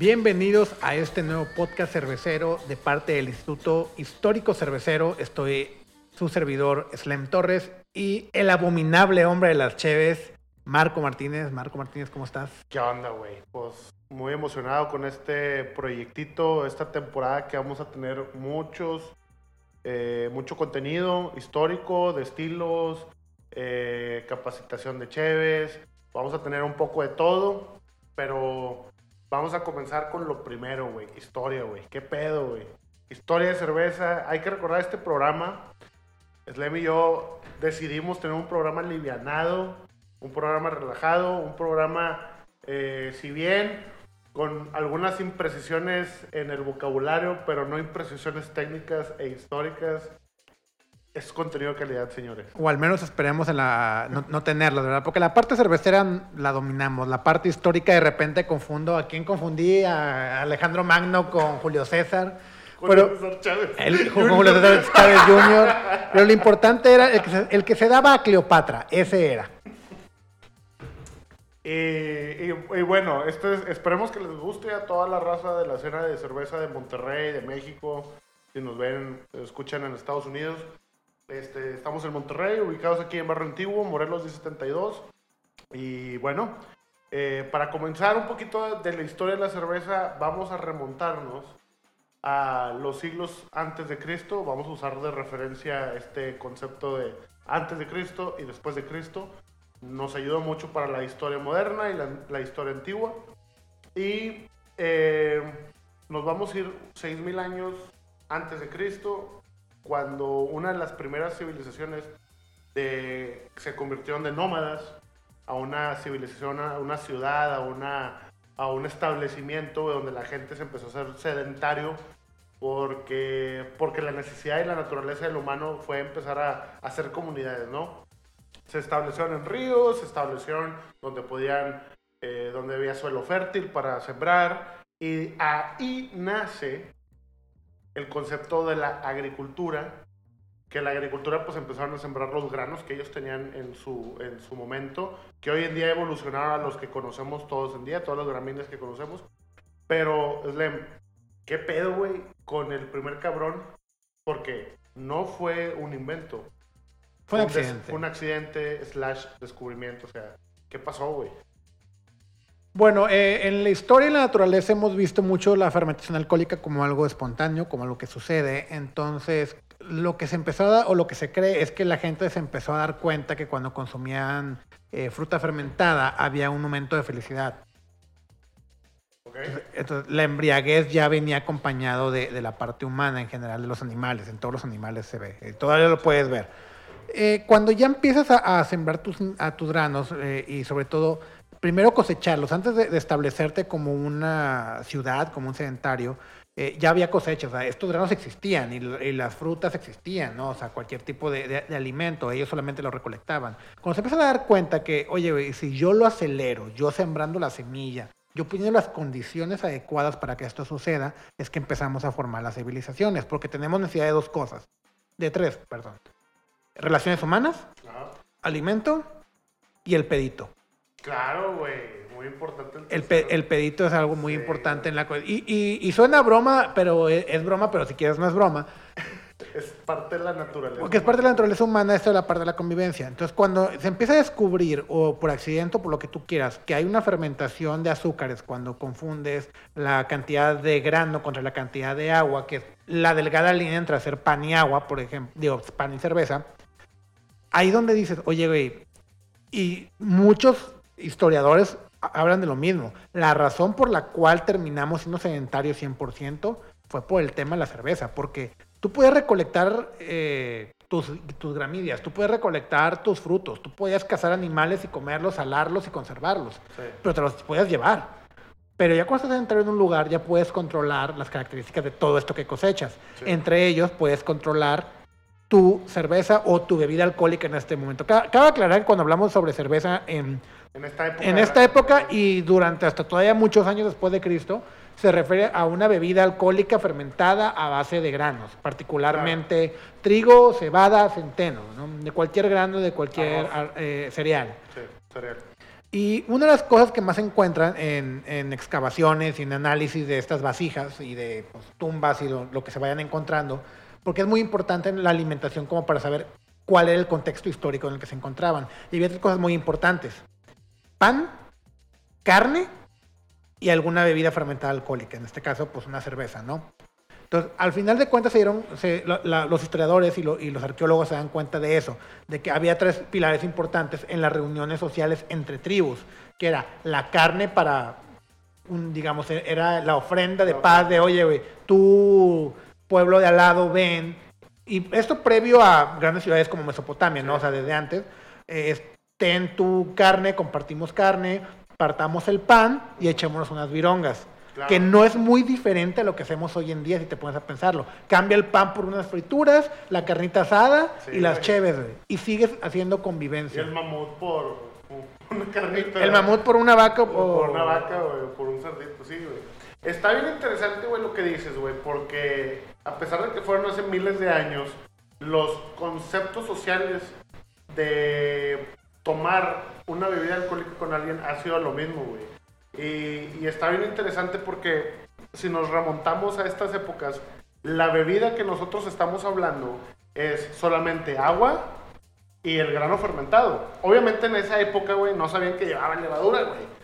Bienvenidos a este nuevo podcast cervecero de parte del Instituto Histórico Cervecero. Estoy su servidor Slem Torres y el abominable hombre de las cheves, Marco Martínez. Marco Martínez, ¿cómo estás? ¿Qué onda, güey? Pues muy emocionado con este proyectito, esta temporada que vamos a tener muchos, eh, mucho contenido histórico, de estilos, eh, capacitación de cheves. Vamos a tener un poco de todo, pero vamos a comenzar con lo primero, güey. Historia, güey. ¿Qué pedo, güey? Historia de cerveza. Hay que recordar este programa. Slem y yo decidimos tener un programa livianado, un programa relajado, un programa, eh, si bien con algunas imprecisiones en el vocabulario, pero no imprecisiones técnicas e históricas. Es contenido de calidad, señores. O al menos esperemos en la, no, no tenerlo, ¿verdad? Porque la parte cervecera la dominamos. La parte histórica de repente confundo. ¿A quién confundí? A Alejandro Magno con Julio César. Julio Pero César Chávez. con Julio César Chávez Jr. Pero lo importante era el que, se, el que se daba a Cleopatra. Ese era. Y, y- y bueno, esto es- esperemos que les guste a toda la raza de la escena de cerveza de Monterrey, de México. Si nos ven, escuchan en Estados Unidos. Este, estamos en Monterrey, ubicados aquí en Barrio Antiguo, Morelos 1072. Y bueno, eh, para comenzar un poquito de la historia de la cerveza, vamos a remontarnos a los siglos antes de Cristo. Vamos a usar de referencia este concepto de antes de Cristo y después de Cristo. Nos ayuda mucho para la historia moderna y la, la historia antigua. Y eh, nos vamos a ir 6.000 años antes de Cristo, cuando una de las primeras civilizaciones de- se convirtieron de nómadas a una civilización, a una ciudad, a, una, a un establecimiento donde la gente se empezó a hacer sedentario porque, porque la necesidad y la naturaleza del humano fue empezar a, a hacer comunidades, ¿no? Se establecieron en ríos, se establecieron donde podían, eh, donde había suelo fértil para sembrar y ahí nace el concepto de la agricultura, que la agricultura pues empezaron a sembrar los granos que ellos tenían en su, en su momento, que hoy en día evolucionaron a los que conocemos todos en día, todos los gramíneas que conocemos. Pero, Slem, ¿qué pedo, güey, con el primer cabrón? Porque no fue un invento. Fue un accidente. Fue un accidente slash descubrimiento, o sea, ¿qué pasó, güey? Bueno, eh, en la historia y la naturaleza hemos visto mucho la fermentación alcohólica como algo espontáneo, como algo que sucede. Entonces, lo que se empezó a dar, o lo que se cree es que la gente se empezó a dar cuenta que cuando consumían eh, fruta fermentada había un momento de felicidad. Entonces, la embriaguez ya venía acompañado de, de la parte humana en general de los animales. En todos los animales se ve. eh, todavía lo puedes ver. Cuando ya empiezas a, a sembrar tus, a tus granos y sobre todo, primero cosecharlos, antes de, de establecerte como una ciudad, como un sedentario, eh, ya había cosechas. O sea, estos granos existían y, y las frutas existían, ¿no? O sea, cualquier tipo de, de- de alimento, ellos solamente lo recolectaban. Cuando se empiezan a dar cuenta que, oye, si yo lo acelero, yo sembrando la semilla, yo poniendo las condiciones adecuadas para que esto suceda, es que empezamos a formar las civilizaciones, porque tenemos necesidad de dos cosas, de tres, perdón. Relaciones humanas, Ajá. alimento y el pedito. Claro, güey, muy importante. El, pe- tercero. el pedito es algo muy Sí. importante en la... co- Y, y, y suena broma, pero es, es broma, pero si quieres no es broma. Es parte de la naturaleza. Porque es parte de la naturaleza humana, esto es la parte de la convivencia. Entonces, cuando se empieza a descubrir, o por accidente o por lo que tú quieras, que hay una fermentación de azúcares, cuando confundes la cantidad de grano contra la cantidad de agua, que es la delgada línea entre hacer pan y agua, por ejemplo, digo, pan y cerveza, ahí donde dices, oye, güey, y muchos historiadores ha- hablan de lo mismo. La razón por la cual terminamos siendo sedentarios 100% fue por el tema de la cerveza, porque tú puedes recolectar eh, tus, tus gramídeas, tú puedes recolectar tus frutos, tú podías cazar animales y comerlos, salarlos y conservarlos, Sí. pero te los puedes llevar. Pero ya cuando estás entrando en un lugar, ya puedes controlar las características de todo esto que cosechas. Sí. Entre ellos, puedes controlar tu cerveza o tu bebida alcohólica en este momento. Ca- Cabe aclarar que cuando hablamos sobre cerveza en, En esta época. en de esta la- época y durante hasta todavía muchos años después de Cristo, se refiere a una bebida alcohólica fermentada a base de granos, particularmente trigo, cebada, centeno, ¿no? de cualquier grano, de cualquier eh, cereal. Sí, cereal. Y una de las cosas que más se encuentran en, en excavaciones y en análisis de estas vasijas y de pues, tumbas y lo, lo que se vayan encontrando, porque es muy importante en la alimentación como para saber cuál era el contexto histórico en el que se encontraban. Y había tres cosas muy importantes. Pan, carne y alguna bebida fermentada alcohólica, en este caso pues una cerveza, ¿no? Entonces, al final de cuentas se dieron, los historiadores y, lo- y los arqueólogos se dan cuenta de eso, de que había tres pilares importantes en las reuniones sociales entre tribus, que era la carne para, digamos, era la ofrenda de paz de, oye, güey, pueblo de al lado, ven. Y esto previo a grandes ciudades como Mesopotamia, ¿no? O sea, desde antes, eh, ten tu carne, compartimos carne, partamos el pan y echémonos unas virongas. Claro. Que no es muy diferente a lo que hacemos hoy en día, si te pones a pensarlo. Cambia el pan por unas frituras, la carnita asada Sí, y las güey. cheves, güey. Y sigues haciendo Y convivencia. el mamut por por una carnita. El mamut por una vaca o O por una vaca, güey, o por un cerdito, sí, güey. Está bien interesante, güey, lo que dices, güey, porque a pesar de que fueron hace miles de años, los conceptos sociales de tomar una bebida alcohólica con alguien ha sido lo mismo, güey. Y, está bien interesante porque si nos remontamos a estas épocas, la bebida que nosotros estamos hablando es solamente agua y el grano fermentado. Obviamente en esa época, güey, no sabían que llevaban levadura, güey.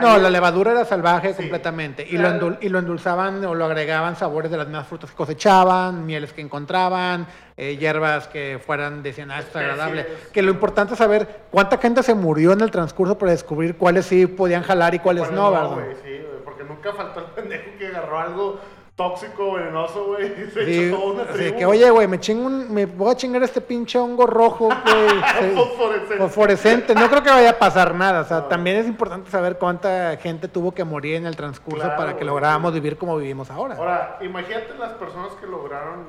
No, la levadura era salvaje Sí. completamente. Y Claro. lo, endul- y lo endulzaban o lo agregaban sabores de las mismas frutas que cosechaban, mieles que encontraban, eh, hierbas que fueran, decían, ah, esto es agradable. Que lo importante es saber cuánta gente se murió en el transcurso para descubrir cuáles sí podían jalar y cuáles ¿Cuál no, ¿verdad? sí, porque nunca faltó el pendejo que agarró algo tóxico, venenoso, güey, se Sí, echó toda una así tribu. que, oye, güey, me chingo un- me voy a chingar este pinche hongo rojo, güey. Fosforescente. Fosforescente, no creo que vaya a pasar nada. O sea, No. también es importante saber cuánta gente tuvo que morir en el transcurso Claro, para que lográramos vivir como vivimos ahora. Ahora, imagínate las personas que lograron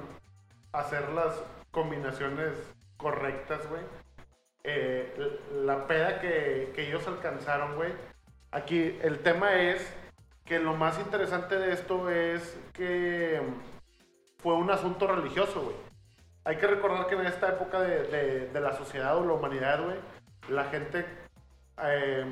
hacer las combinaciones correctas, güey. Eh, la peda que, que ellos alcanzaron, güey. Aquí el tema es que lo más interesante de esto es que fue un asunto religioso, güey. Hay que recordar que en esta época de, de- la sociedad o la humanidad, güey, la gente eh,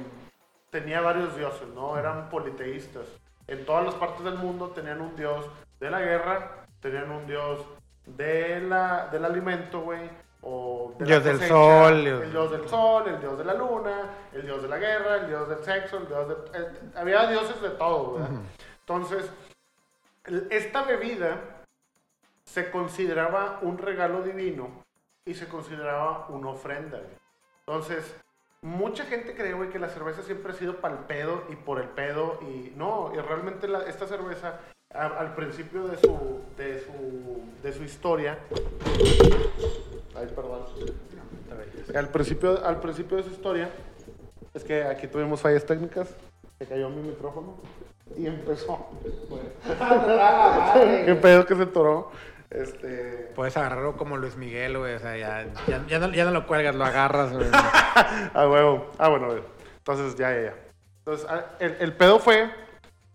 tenía varios dioses, ¿no? Eran politeístas. En todas las partes del mundo tenían un dios de la guerra, tenían un dios de la, del alimento, güey. O de Dios del cosecha, sol, El Dios- dios del sol, el dios de la luna, el dios de la guerra, el dios del sexo, el dios de... el- había dioses de todo, ¿verdad? Entonces, el- esta bebida se consideraba un regalo divino y se consideraba una ofrenda. güey. Entonces, mucha gente cree, güey, que la cerveza siempre ha sido para el pedo y por el pedo y no, y realmente la- esta cerveza a- al principio de su, de su, de su historia, ay, perdón, al principio, al principio de su historia, es que aquí tuvimos fallas técnicas, se cayó mi micrófono y empezó. Qué pedo que se toró. Este. Puedes agarrarlo como Luis Miguel, güey. O sea, ya, ya, ya no, ya no lo cuelgas, lo agarras, güey. Ah, huevo. Ah, bueno, a ver. Entonces, ya, ya, ya. Entonces, ah, el, el pedo fue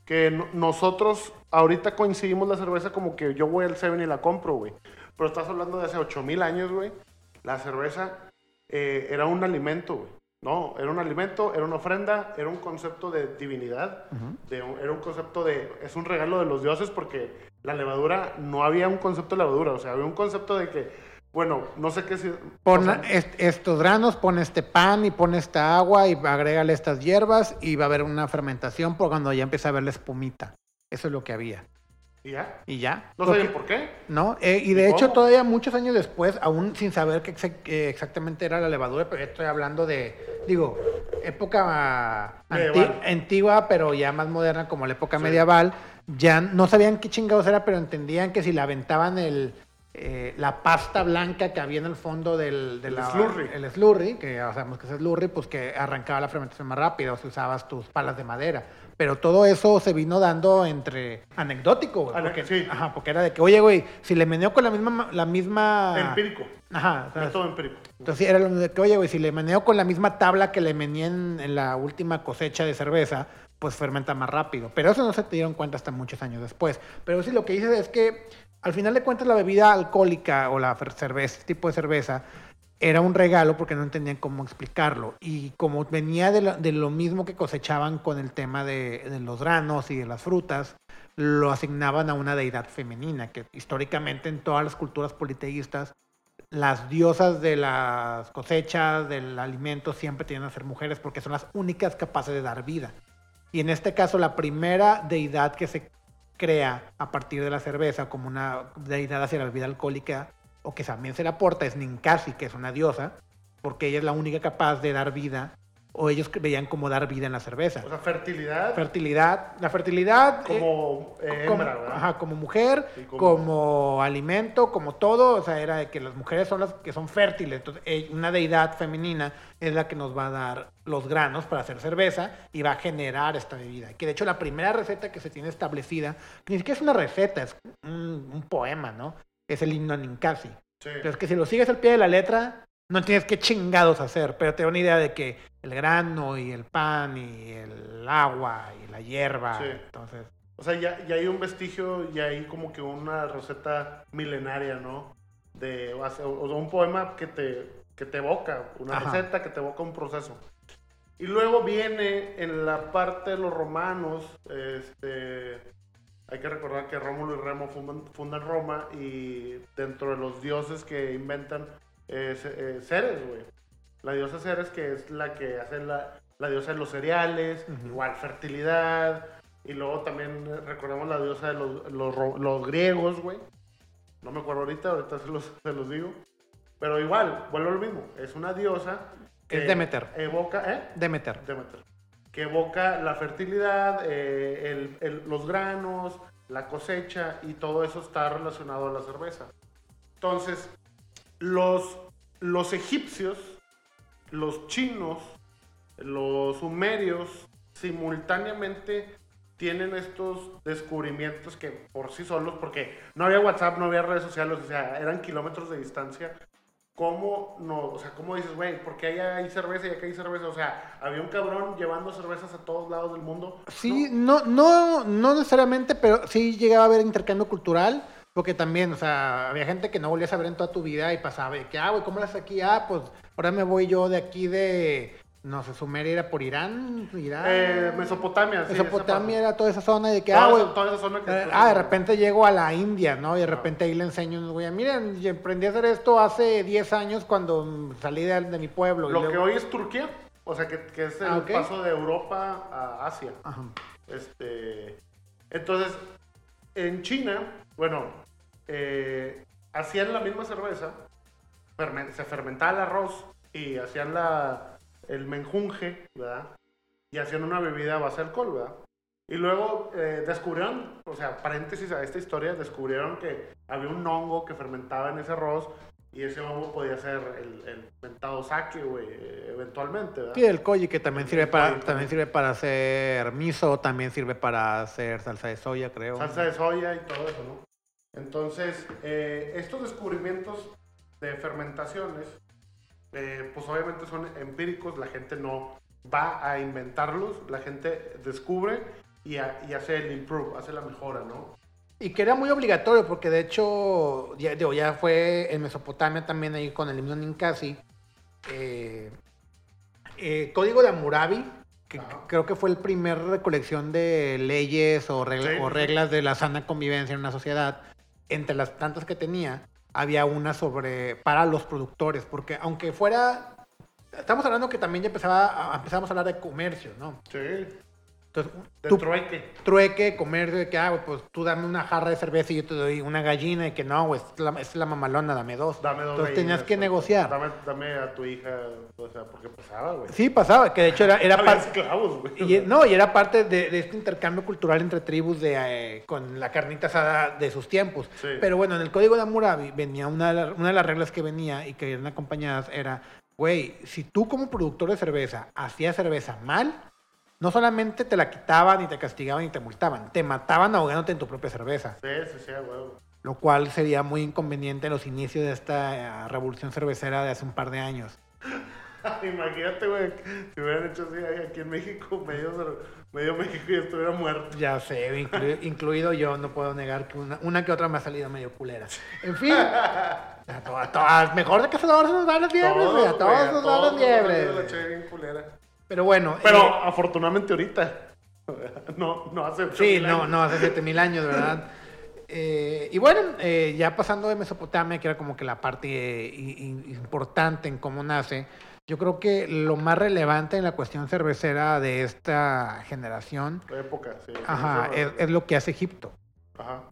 que no- nosotros ahorita coincidimos la cerveza como que yo voy al 7 y la compro, güey. Pero estás hablando de hace 8000 años, güey. La cerveza eh, era un alimento, güey. No, era un alimento, era una ofrenda, era un concepto de divinidad, de era un concepto de, es un regalo de los dioses porque la levadura, no había un concepto de levadura, o sea, había un concepto de que, bueno, no sé qué si... Pon o sea, est- estos granos, pon este pan y pon esta agua y agrégale estas hierbas y va a haber una fermentación por cuando ya empieza a ver la espumita. Eso es lo que había. ¿Y ya? Y ya. No Porque- sabían por qué. ¿no? Eh, y de ¿Y hecho, cómo? todavía muchos años después, aún sin saber qué exa- qué exactamente era la levadura, pero estoy hablando de, digo, época antigua, pero ya más moderna, como la época Sí. medieval, ya no sabían qué chingados era, pero entendían que si le aventaban el, eh, la pasta blanca que había en el fondo del, de El la- slurry. el slurry, que ya sabemos que es slurry, pues que arrancaba la fermentación más rápida, o si usabas tus palas de madera. Pero todo eso se vino dando entre anecdótico, güey. Porque, sí. ajá, porque era de que, oye, güey, si le meneo con la misma, la misma. Empírico. Ajá. sea, Método empírico. entonces era lo de que, oye, güey, si le meneo con la misma tabla que le meneé en, en la última cosecha de cerveza, pues fermenta más rápido. Pero eso no se te dieron cuenta hasta muchos años después. Pero sí, lo que dices es que al final de cuentas la bebida alcohólica o la cerveza, este tipo de cerveza, era un regalo porque no entendían cómo explicarlo. Y como venía de lo, mismo que cosechaban con el tema de, de los granos y de las frutas, lo asignaban a una deidad femenina, que históricamente en todas las culturas politeístas, las diosas de las cosechas, del alimento, siempre tienen a ser mujeres porque son las únicas capaces de dar vida. Y en este caso, la primera deidad que se crea a partir de la cerveza como una deidad hacia la bebida alcohólica, o que también se le aporta, es Ninkasi, que es una diosa, porque ella es la única capaz de dar vida o ellos veían como dar vida en la cerveza. O sea, fertilidad. Fertilidad, la fertilidad. Como eh, como, hembra, ¿verdad? ajá, como mujer, como... como- alimento, como todo. O sea, era de que las mujeres son las que son fértiles. Entonces, eh, una deidad femenina es la que nos va a dar los granos para hacer cerveza y va a generar esta bebida. Que de hecho, la primera receta que se tiene establecida, que ni siquiera es una receta, es un, un poema, ¿no? Es el himno Ninkasi. Sí. Pero es que si lo sigues al pie de la letra, no tienes que chingados hacer, pero te da una idea de que el grano y el pan y el agua y la hierba, Sí. entonces, O sea, ya, ya hay un vestigio, ya hay como que una receta milenaria, ¿no? De, o sea, un poema que te, que te evoca, una Ajá. receta que te evoca un proceso. Y luego viene en la parte de los romanos, este, hay que recordar que Rómulo y Remo fundan, fundan Roma y dentro de los dioses que inventan eh, ce- Ceres, güey. La diosa Ceres que es la que hace la, la diosa de los cereales, Ujú. igual fertilidad, y luego también eh, recordemos la diosa de los, los, los griegos, güey. No me acuerdo ahorita, ahorita se los, se los digo. Pero igual, vuelvo a lo mismo. Es una diosa que Es Demeter. evoca, ¿eh? Demeter. Demeter. Que evoca la fertilidad, eh, el- el- los granos, la cosecha y todo eso está relacionado a la cerveza. Entonces, los, los egipcios, los chinos, los sumerios, simultáneamente tienen estos descubrimientos que por sí solos, porque no había WhatsApp, no había redes sociales, o sea, eran kilómetros de distancia. ¿Cómo no? O sea, ¿cómo dices, güey, por qué allá hay cerveza y acá hay cerveza? O sea, había un cabrón llevando cervezas a todos lados del mundo. Sí, no, no, no necesariamente, pero sí llegaba a haber intercambio cultural, porque también, o sea, había gente que no volvías a ver en toda tu vida y pasaba, y que, ah, güey, ¿cómo las aquí? Ah, pues ahora me voy yo de aquí de, no sé, Sumeria era por Irán, Irán. Eh, Mesopotamia, sí. Mesopotamia era toda esa zona y de que, Toda ah, esa- güey, toda esa zona que eh, ah, de repente llego a la India, ¿no? Y de repente ahí le enseño, güey, miren, yo aprendí a hacer esto hace 10 años cuando salí de, de mi pueblo. y Lo que hoy es Turquía, o sea, que, que es el Ah, paso de Europa a Asia. Ajá. Este, entonces, en China, bueno, eh, hacían la misma cerveza, se fermentaba el arroz y hacían la, el menjunje, ¿verdad? Y hacían una bebida a base de alcohol, ¿verdad? Y luego eh, descubrieron, o sea, paréntesis a esta historia, descubrieron que había un hongo que fermentaba en ese arroz y ese hongo podía ser el, el mentado sake, güey, eventualmente, ¿verdad? Sí, el koji que también sirve para koji, también sirve para hacer miso, también sirve para hacer salsa de soya, creo. salsa de soya y todo eso, ¿no? Entonces, eh, estos descubrimientos de fermentaciones, eh, pues obviamente son empíricos, la gente no va a inventarlos, la gente descubre y, ha- y hace el improve, hace la mejora, ¿no? Y que era muy obligatorio porque de hecho ya, digo, ya fue en Mesopotamia también ahí con el himno Ninkasi. eh, eh, Código de Hammurabi, que Ajá. creo que fue el primer recolección de leyes o, regla- Sí, o reglas de la sana convivencia en una sociedad. Entre las tantas que tenía, había una sobre para los productores, porque aunque fuera, estamos hablando que también ya empezaba, empezamos a hablar de comercio, ¿no? Sí, Entonces, de tú- trueque. trueque, comercio, de que, ah, pues tú dame una jarra de cerveza y yo te doy una gallina y que no, güey, es la, es la mamalona, dame dos. Dame dos Entonces tenías que negociar. Dame, dame a tu hija, o sea, porque pasaba, güey. Sí, pasaba, que de hecho era, era parte... esclavos, güey. Y, no, y era parte de, de este intercambio cultural entre tribus de, eh, con la carnita asada de sus tiempos. Sí. Pero bueno, en el código de Hammurabi venía una de, la- una de las reglas que venía y que eran acompañadas era, güey, si tú como productor de cerveza hacías cerveza mal, no solamente te la quitaban y te castigaban y te multaban, te mataban ahogándote en tu propia cerveza. Sí, sí, sí, güey. lo cual sería muy inconveniente en los inicios de esta eh, revolución cervecera de hace un par de años. Imagínate, güey, si hubieran hecho así aquí en México, medio, medio México y estuviera muerto. Ya sé, inclu- incluido yo, no puedo negar que una, una que otra me ha salido medio culera. En fin, a todas, todas, mejor de que se nos dan las liebres, güey, a todos nos dan las nos salió La liebres. Pero bueno, Pero eh, afortunadamente ahorita. No, no hace Sí, no, años. no, hace 7000 años, ¿verdad? Eh, y bueno, eh, ya pasando de Mesopotamia, que era como que la parte importante en cómo nace, yo creo que lo más relevante en la cuestión cervecera de esta generación, La época, sí. ajá, es, es lo que hace Egipto. Ajá.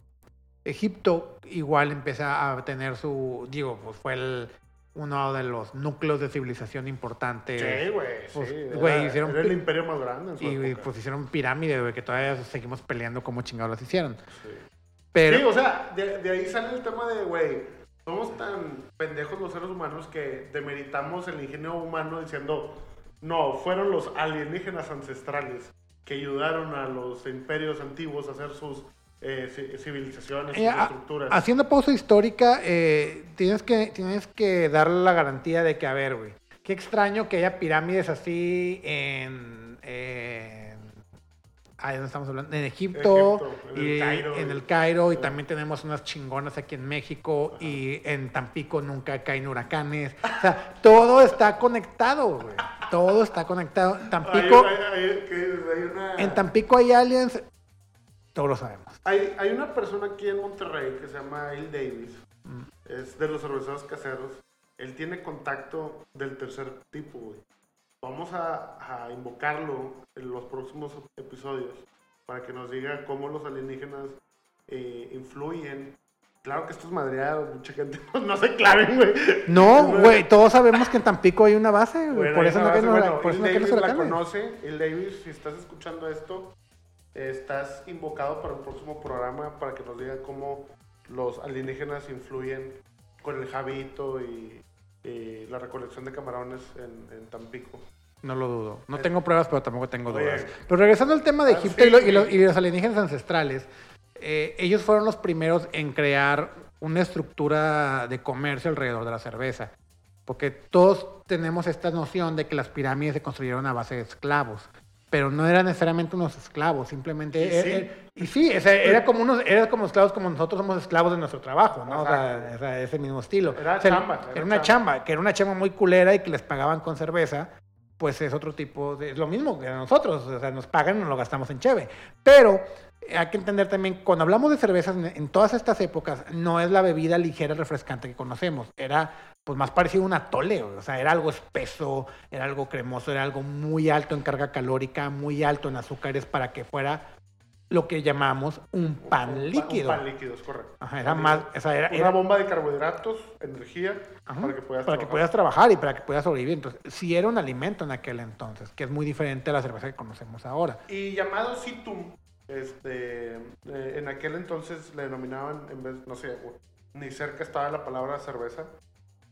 Egipto igual empieza a tener su, digo, pues fue el, uno de los núcleos de civilización importantes. Sí, güey. pues, sí, güey, era, hicieron era el imperio más grande en su Y época. pues hicieron pirámides, güey, que todavía seguimos peleando cómo chingados las hicieron. Sí. Pero, Sí, o sea, de, de ahí sale el tema de, güey, somos tan pendejos los seres humanos que demeritamos el ingenio humano diciendo, no, fueron los alienígenas ancestrales que ayudaron a los imperios antiguos a hacer sus eh, ci- civilizaciones, sus Eh, estructuras. haciendo pausa histórica, eh, tienes, que, tienes que darle la garantía de que, a ver, güey, qué extraño que haya pirámides así en... en ahí estamos hablando, en Egipto, Egipto, en el y Cairo. en el Cairo, y también tenemos unas chingonas aquí en México, y en Tampico nunca caen huracanes. O sea, todo está conectado, güey. Todo está conectado. Tampico, Hay- hay- hay- que hay una- en Tampico hay aliens, todos lo sabemos. Hay, hay una persona aquí en Monterrey que se llama El Davis. Mm. Es de los cerveceros caseros. Él tiene contacto del tercer tipo, güey. Vamos a, a invocarlo en los próximos episodios para que nos diga cómo los alienígenas eh, influyen. Claro que esto es madreado, mucha gente no, no se claven, güey. No, güey, todos sabemos que en Tampico hay una base, güey. Bueno, por eso no ser, hura- bueno, por eso no caen los Davis la huracanes. conoce. El Davis, si estás escuchando esto, estás invocado para el próximo programa para que nos diga cómo los alienígenas influyen con el jabito y, y la recolección de camarones en, en Tampico. No lo dudo. No tengo pruebas, pero tampoco tengo Oye. dudas. Pero regresando al tema de Ah, Egipto sí, y, lo- y sí. lo- y los alienígenas ancestrales, eh, ellos fueron los primeros en crear una estructura de comercio alrededor de la cerveza. Porque todos tenemos esta noción de que las pirámides se construyeron a base de esclavos. Pero no eran necesariamente unos esclavos, simplemente... Y sí. er- y sí, o sea, era como unos, era como esclavos como nosotros somos esclavos de nuestro trabajo, ¿no? O sea, o sea, ese mismo estilo. Era O sea, chamba, Era, era una chamba. chamba, que era una chamba muy culera y que les pagaban con cerveza, pues es otro tipo de... Es lo mismo que nosotros, o sea, nos pagan y nos lo gastamos en cheve. Pero eh, hay que entender también, cuando hablamos de cervezas, en, todas estas épocas, no es la bebida ligera refrescante que conocemos. Era pues más parecido a un atole, o sea, era algo espeso, era algo cremoso, era algo muy alto en carga calórica, muy alto en azúcares para que fuera lo que llamamos un pan Un líquido. Un pan líquido, es correcto. Ajá, era más, líquido. o sea, era, Una era- bomba de carbohidratos, energía, Ajá, para que puedas para que trabajar. puedas trabajar y para que puedas sobrevivir. Entonces, sí era un alimento en aquel entonces, que es muy diferente a la cerveza que conocemos ahora. Y llamado Situm, este, eh, en aquel entonces le denominaban, en vez, no sé, ni cerca estaba la palabra cerveza,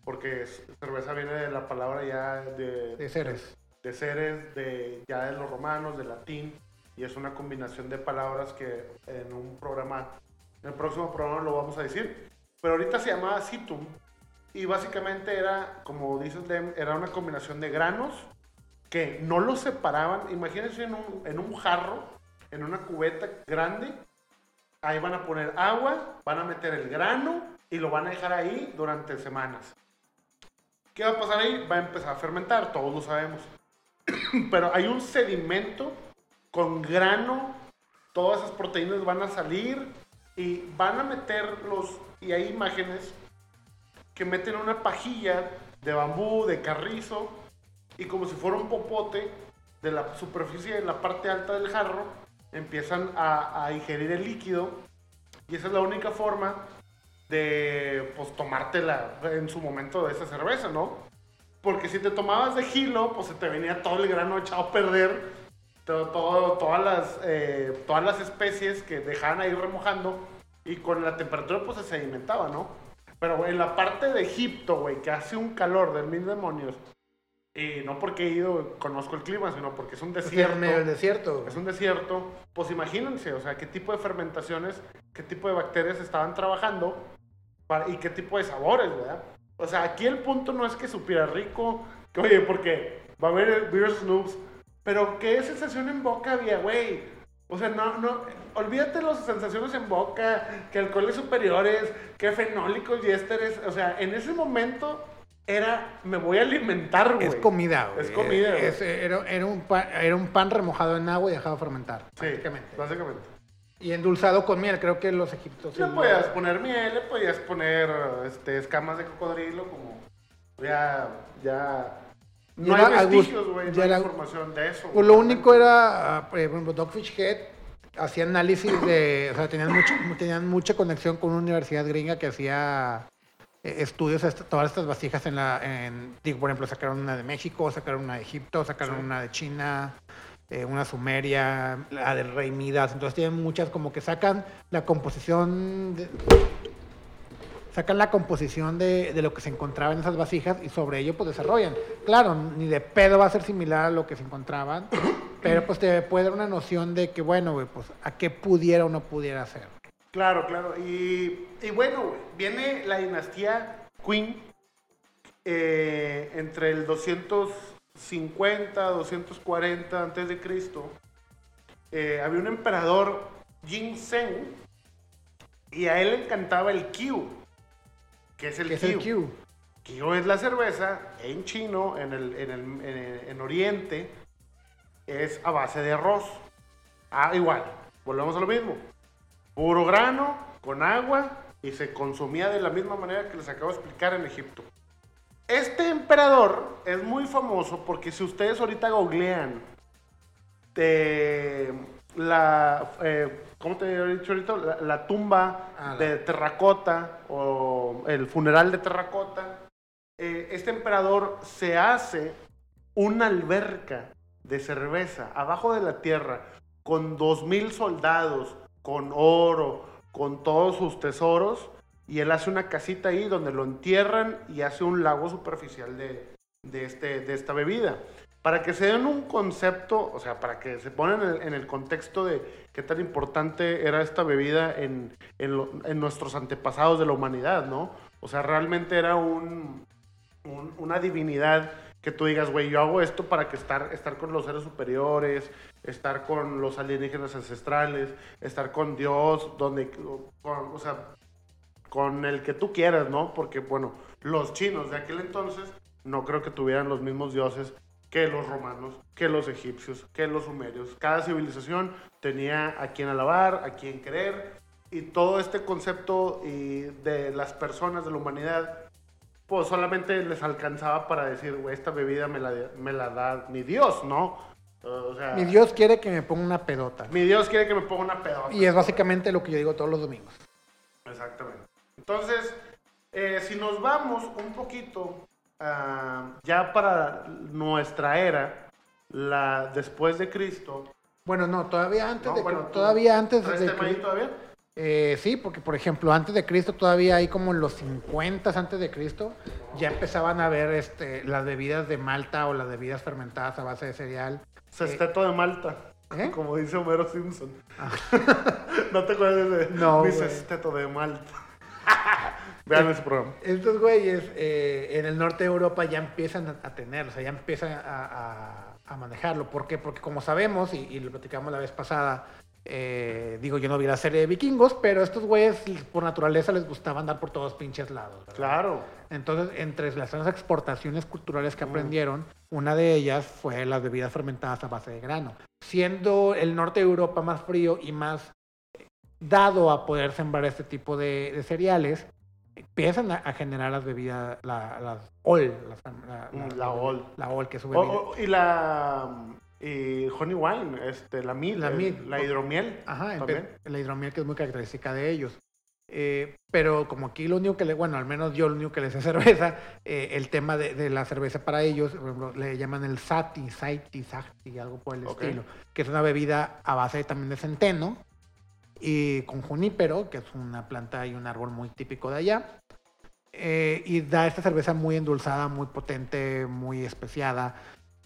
porque cerveza viene de la palabra ya de, De seres. de seres, de, ya de los romanos, de latín, y es una combinación de palabras que en un programa, en el próximo programa lo vamos a decir. Pero ahorita se llamaba Situm, y básicamente era, como dices, era una combinación de granos que no los separaban. Imagínense en un, en un jarro, en una cubeta grande, ahí van a poner agua, van a meter el grano y lo van a dejar ahí durante semanas. ¿Qué va a pasar ahí? Va a empezar a fermentar, todos lo sabemos. Pero hay un sedimento con grano, todas esas proteínas van a salir y van a meterlos, y hay imágenes que meten una pajilla de bambú, de carrizo, y como si fuera un popote de la superficie de la parte alta del jarro, empiezan a, a ingerir el líquido, y esa es la única forma de pues tomártela en su momento de esa cerveza, ¿no? Porque si te tomabas de gilo, pues se te venía todo el grano echado a perder, todo, todo- todas, las, eh, todas las especies que dejaban ahí remojando y con la temperatura pues se sedimentaba, ¿no? Pero güey, en la parte de Egipto, güey, que hace un calor de mil demonios, y no porque he ido, conozco el clima, sino porque es un desierto. medio del desierto. Es un desierto, pues imagínense, o sea, qué tipo de fermentaciones, qué tipo de bacterias estaban trabajando para- y qué tipo de sabores, ¿verdad? O sea, aquí el punto no es que supiera rico, que oye, porque va a haber Beer Snoops, pero qué sensación en boca había, güey. O sea, no, no, olvídate las sensaciones en boca, que alcoholes superiores, que fenólicos y ésteres. O sea, en ese momento era, me voy a alimentar, güey. Es comida, güey. Es comida, güey. Era, era un pan, era un pan remojado en agua y dejado fermentar, Sí, básicamente. Y endulzado con miel, creo que los egipcios... Le podías poner miel, le podías poner este, escamas de cocodrilo, como ya, ya... No hay era a vestigios, güey, no hay información de eso. Pues lo único era, ah, por ejemplo, Dogfish Head hacía análisis de, o sea, tenían, mucho, tenían mucha conexión con una universidad gringa que hacía eh, estudios todas estas vasijas en la, en, digo, por ejemplo, sacaron una de México, sacaron una de Egipto, sacaron Sí. una de China, eh, una sumeria, la del rey Midas, entonces tienen muchas como que sacan la composición de- sacan la composición de, de lo que se encontraba en esas vasijas y sobre ello pues desarrollan. Claro, ni de pedo va a ser similar a lo que se encontraban, pero pues te puede dar una noción de que, bueno, pues a qué pudiera o no pudiera ser. Claro, claro. Y, y bueno, viene la dinastía Qing eh, entre el 250, 240 antes de Cristo. Eh, había un emperador, Ginseng, y a él le encantaba el Q, que es el Que es el Q. Q. Es la cerveza en chino, en, el, en, el- en- en Oriente, es a base de arroz. Ah, igual, volvemos a lo mismo. Puro grano, con agua, y se consumía de la misma manera que les acabo de explicar en Egipto. Este emperador es muy famoso porque si ustedes ahorita googlean de la, eh, ¿cómo te he dicho ahorita? La, la tumba Ah, de terracota o el funeral de terracota, eh, este emperador se hace una alberca de cerveza abajo de la tierra con dos mil soldados, con oro, con todos sus tesoros, y él hace una casita ahí donde lo entierran y hace un lago superficial de, de, este, de esta bebida. Para que se den un concepto, o sea, para que se pongan en el, contexto de qué tan importante era esta bebida en, en nuestros antepasados de la humanidad, ¿no? O sea, realmente era un, un- una divinidad que tú digas, güey, yo hago esto para que estar, estar con los seres superiores, estar con los alienígenas ancestrales, estar con Dios, donde, con- o sea, con el que tú quieras, ¿no? Porque, bueno, los chinos de aquel entonces no creo que tuvieran los mismos dioses que los romanos, que los egipcios, que los sumerios. Cada civilización tenía a quien alabar, a quien querer, y todo este concepto y de las personas de la humanidad, pues solamente les alcanzaba para decir, güey, esta bebida me la, me la da mi Dios, ¿no? O sea, Mi Dios quiere que me ponga una pedota. mi Dios quiere que me ponga una pedota. Y es básicamente lo que yo digo todos los domingos. Exactamente. Entonces, eh, si nos vamos un poquito ah, ya para nuestra era, la después de Cristo. Bueno, no, todavía antes No, de bueno, todavía antes ¿traes de tema ahí Cri- todavía? Eh, sí, porque por ejemplo, antes de Cristo todavía hay como en los 50 antes de Cristo, ya empezaban a ver este, las bebidas de malta o las bebidas fermentadas a base de cereal. Sesteto de Malta. ¿Eh? Como dice Homero Simpson. ¿No te acuerdas de No, mi sesteto de Malta? Vean ese programa. Estos güeyes eh, en el norte de Europa ya empiezan a, tener, o sea, ya empiezan a, a- a manejarlo. ¿Por qué? Porque como sabemos, y, y lo platicamos la vez pasada, eh, digo, yo no vi la serie de vikingos, pero estos güeyes por naturaleza les gustaba andar por todos pinches lados. ¿verdad? Claro. Entonces, entre las exportaciones culturales Mm. que aprendieron, una de ellas fue las bebidas fermentadas a base de grano. Siendo el norte de Europa más frío y más dado a poder sembrar este tipo de, de cereales, empiezan a, a generar las bebidas, la, las OL. las- la, Mm, la OL. La OL, que es su bebida. y la y honey wine, este, la mid, La el- mid. la hidromiel. Ajá, también. la hidromiel que es muy característica de ellos. Eh, pero como aquí lo único que le, bueno, al menos yo lo único que les sé cerveza, eh, el tema de, de la cerveza para ellos, por ejemplo, le llaman el sati, saiti, sati, algo por el Ok. estilo, que es una bebida a base también de centeno y con junípero, que es una planta y un árbol muy típico de allá. Eh, y da esta cerveza muy endulzada, muy potente, muy especiada.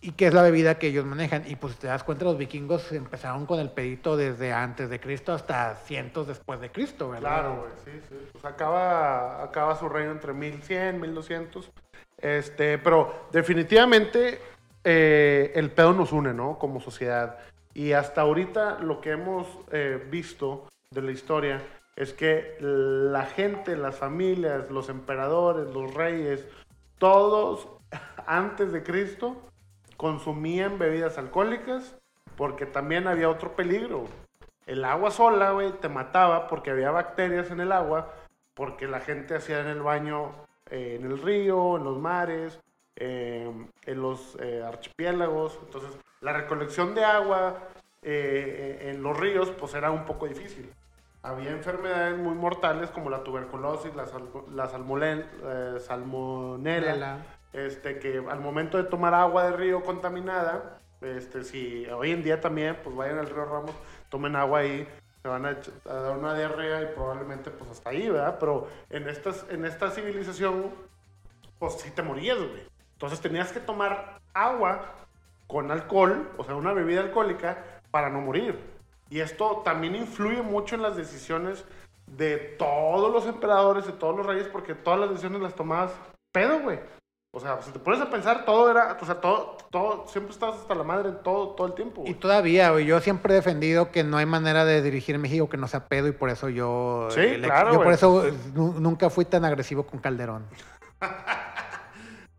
y que es la bebida que ellos manejan. Y pues si te das cuenta, los vikingos empezaron con el pedito desde antes de Cristo hasta cientos después de Cristo, ¿verdad? Claro, güey, sí, sí. Pues acaba, acaba su reino entre 1100, 1200. Este, pero definitivamente eh, el pedo nos une, ¿no? Como sociedad. Y hasta ahorita lo que hemos eh, visto de la historia es que la gente, las familias, los emperadores, los reyes, todos antes de Cristo consumían bebidas alcohólicas porque también había otro peligro. El agua sola, güey, te mataba porque había bacterias en el agua, porque la gente hacía en el baño, eh, en el río, en los mares, eh, en los archipiélagos. Entonces, la recolección de agua en los ríos, pues era un poco difícil. Había enfermedades muy mortales como la tuberculosis, la, la salmonella este, que al momento de tomar agua de río contaminada, este, si hoy en día también, pues vayan al río Ramos, tomen agua ahí, se van a, dar una diarrea y probablemente pues hasta ahí, ¿verdad? Pero en, estas, en esta civilización, pues sí te morías, güey. Entonces tenías que tomar agua con alcohol, o sea, una bebida alcohólica, para no morir. Y esto también influye mucho en las decisiones de todos los emperadores, de todos los reyes, porque todas las decisiones las tomabas pedo, güey. O sea, si te pones a pensar, todo era, o sea, todo, todo, siempre estás hasta la madre todo, todo el tiempo. Y todavía, güey, yo siempre he defendido que no hay manera de dirigir México que no sea pedo y por eso yo... Sí, eh, claro, Yo por eso nunca fui tan agresivo con Calderón.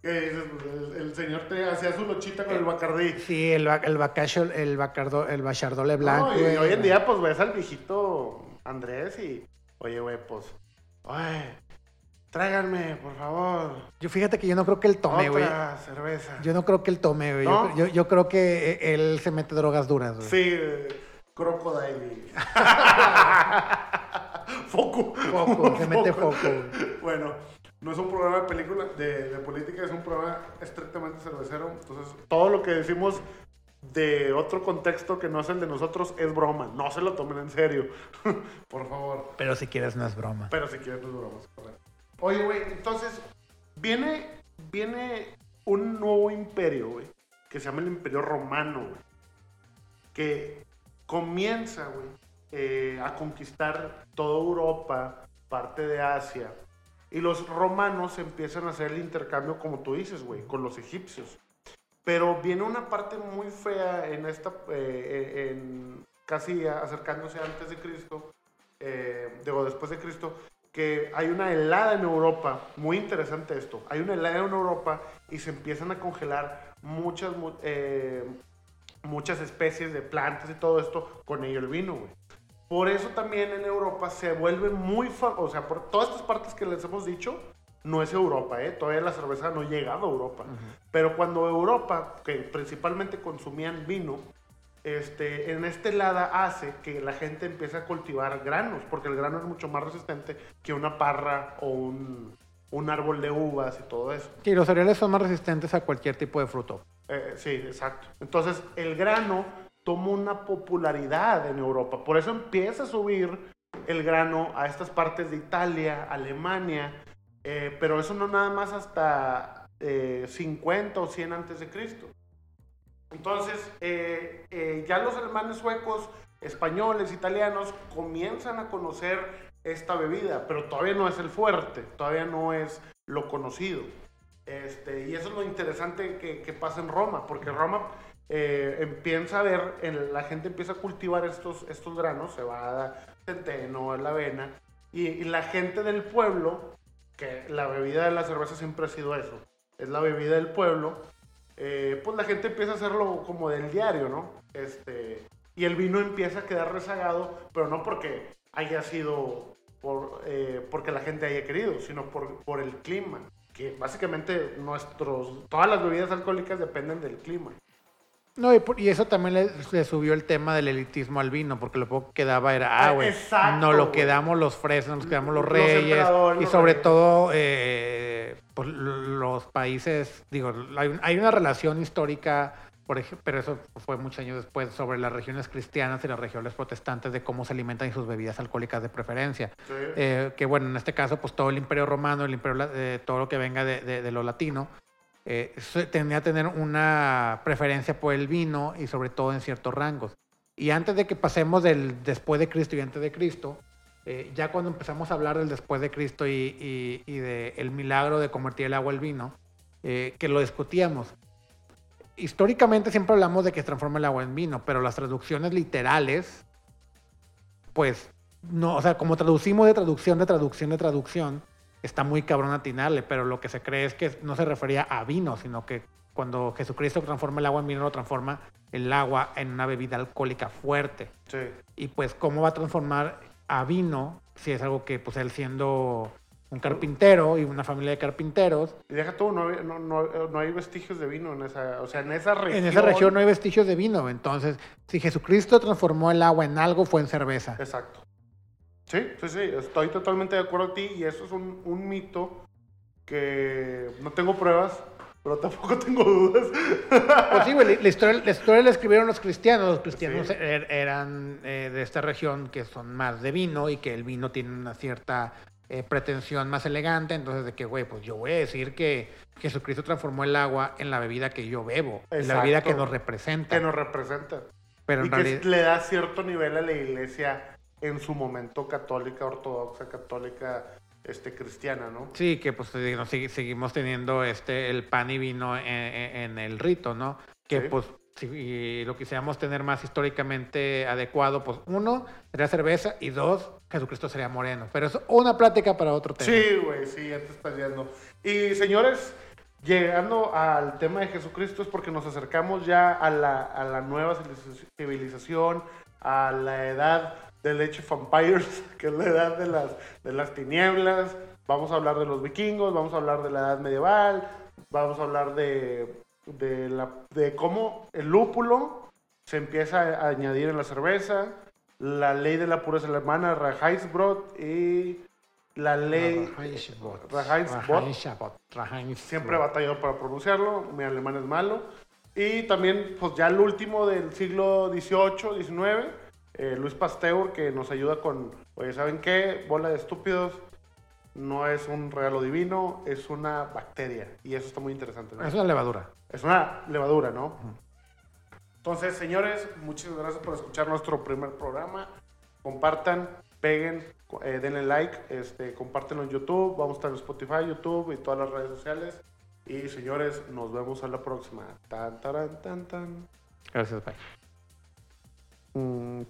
¿Qué dices? Pues, el, señor te hacía su lochita con el bacardí. Sí, el, el bacacho, el bacardo, el bachardole blanco. No, y hoy en día, pues, ves al viejito Andrés y... Oye, güey, pues... Ay, Tráiganme, por favor. Yo fíjate que yo no creo que él tome, güey. cerveza. Yo no creo que él tome, güey. Yo, yo, creo que e, él se mete drogas duras, güey. Sí, crocodile. foco. Foco, se mete foco. Bueno, no es un programa de película, de, de política, es un programa estrictamente cervecero. Entonces, todo lo que decimos de otro contexto que no es el de nosotros es broma. No se lo tomen en serio. por favor. Pero si quieres no es broma. Pero si quieres no es broma, correcto. Oye, güey, entonces viene, viene un nuevo imperio, güey, que se llama el Imperio Romano, güey, que comienza, güey, eh, a conquistar toda Europa, parte de Asia, y los romanos empiezan a hacer el intercambio, como tú dices, güey, con los egipcios. Pero viene una parte muy fea en esta, eh, en, casi acercándose antes de Cristo, eh, digo, después de Cristo, que hay una helada en Europa, muy interesante esto, hay una helada en Europa y se empiezan a congelar muchas, eh, muchas especies de plantas y todo esto con ello el vino, güey. Por eso también en Europa se vuelve muy, o sea, por todas estas partes que les hemos dicho, no es Europa, ¿eh? Todavía la cerveza no ha llegado a Europa. Pero cuando Europa, que principalmente consumían vino, este, en esta helada hace que la gente empiece a cultivar granos, porque el grano es mucho más resistente que una parra o un, árbol de uvas y todo eso. Y los cereales son más resistentes a cualquier tipo de fruto. Eh, sí, exacto. Entonces, el grano toma una popularidad en Europa. Por eso empieza a subir el grano a estas partes de Italia, Alemania, eh, pero eso no nada más hasta 50 eh, o 100 antes de Cristo. Entonces, eh, eh, ya los alemanes suecos, españoles, italianos comienzan a conocer esta bebida, pero todavía no es el fuerte, todavía no es lo conocido. Este, y eso es lo interesante que, pasa en Roma, porque Roma eh, empieza a ver, la gente empieza a cultivar estos, estos granos, cebada, centeno, la avena, y, la gente del pueblo, que la bebida de la cerveza siempre ha sido eso, es la bebida del pueblo, eh, pues la gente empieza a hacerlo como del diario, ¿no? Este, y el vino empieza a quedar rezagado, pero no porque haya sido por, eh, porque la gente haya querido, sino por, por el clima. Que básicamente nuestros, todas las bebidas alcohólicas dependen del clima. No, y, eso también le, subió el tema del elitismo al vino, porque lo poco que daba era, ah, güey, no lo quedamos los frescos, nos quedamos los, reyes, y sobre todo eh, pues, los países, digo, hay, una relación histórica, por ejemplo, pero eso fue muchos años después, sobre las regiones cristianas y las regiones protestantes de cómo se alimentan sus bebidas alcohólicas de preferencia. Eh, que bueno, en este caso, pues todo el imperio romano, el imperio, eh, todo lo que venga de, de lo latino, eh, tendía a tener una preferencia por el vino y sobre todo en ciertos rangos. Y antes de que pasemos del después de Cristo y antes de Cristo, eh, ya cuando empezamos a hablar del después de Cristo y, y, y del milagro de convertir el agua en vino, eh, que lo discutíamos. Históricamente siempre hablamos de que se transforma el agua en vino, pero las traducciones literales, pues, no, o sea, como traducimos de traducción, de traducción, de traducción, está muy cabrón atinarle, pero lo que se cree es que no se refería a vino, sino que cuando Jesucristo transforma el agua en vino, lo transforma el agua en una bebida alcohólica fuerte. Sí. Y pues, ¿cómo va a transformar a vino si es algo que, pues, él siendo un carpintero y una familia de carpinteros, Y deja tú, no, hay- no, no, no hay vestigios de vino en esa, o sea, en esa región. en esa región no hay vestigios de vino. Entonces, si Jesucristo transformó el agua en algo, fue en cerveza. Exacto. Sí, sí, sí, estoy totalmente de acuerdo a ti y eso es un, un mito que no tengo pruebas, pero tampoco tengo dudas. Pues sí, güey, la historia, la historia la escribieron los cristianos. Los cristianos Sí. er- eran eh, de esta región que son más de vino y que el vino tiene una cierta eh, pretensión más elegante. Entonces, de que, güey, pues yo voy a decir que Jesucristo transformó el agua en la bebida que yo bebo, en la bebida que nos representa. que nos representa. Pero y en que realidad, le da cierto nivel a la iglesia en su momento católica, ortodoxa, católica, este, cristiana, ¿no? sí, que pues seguimos teniendo este el pan y vino en, en- en el rito, ¿no? Que Sí. pues si lo quisiéramos tener más históricamente adecuado, pues uno sería cerveza y dos, Jesucristo sería moreno. Pero es una plática para otro tema. Sí, güey, sí, ya te estás yendo. Y señores, llegando al tema de Jesucristo es porque nos acercamos ya a la, a la nueva civilización, a la edad del Age of Empires, que es la edad de las, de las tinieblas. Vamos a hablar de los vikingos, vamos a hablar de la edad medieval, vamos a hablar de, de, la, de cómo el lúpulo se empieza a añadir en la cerveza, la ley de la pureza alemana, Reichsbrot, y la ley... Rahaishabot. Rahaisbot. Siempre he batallado para pronunciarlo, mi alemán es malo. Y también, pues ya el último del siglo XVIII, XIX, eh, Luis Pasteur, que nos ayuda con, oye, ¿saben qué? Bola de estúpidos, no es un regalo divino, es una bacteria. Y eso está muy interesante. ¿no? Es una levadura. Es una levadura, ¿no? Entonces, señores, muchas gracias por escuchar nuestro primer programa. Compartan, peguen, eh, denle like, este, compártenlo en YouTube. Vamos a estar en Spotify, YouTube y todas las redes sociales. Y señores, nos vemos a la próxima. Tan, taran, tan, tan. Gracias, bye. Mm,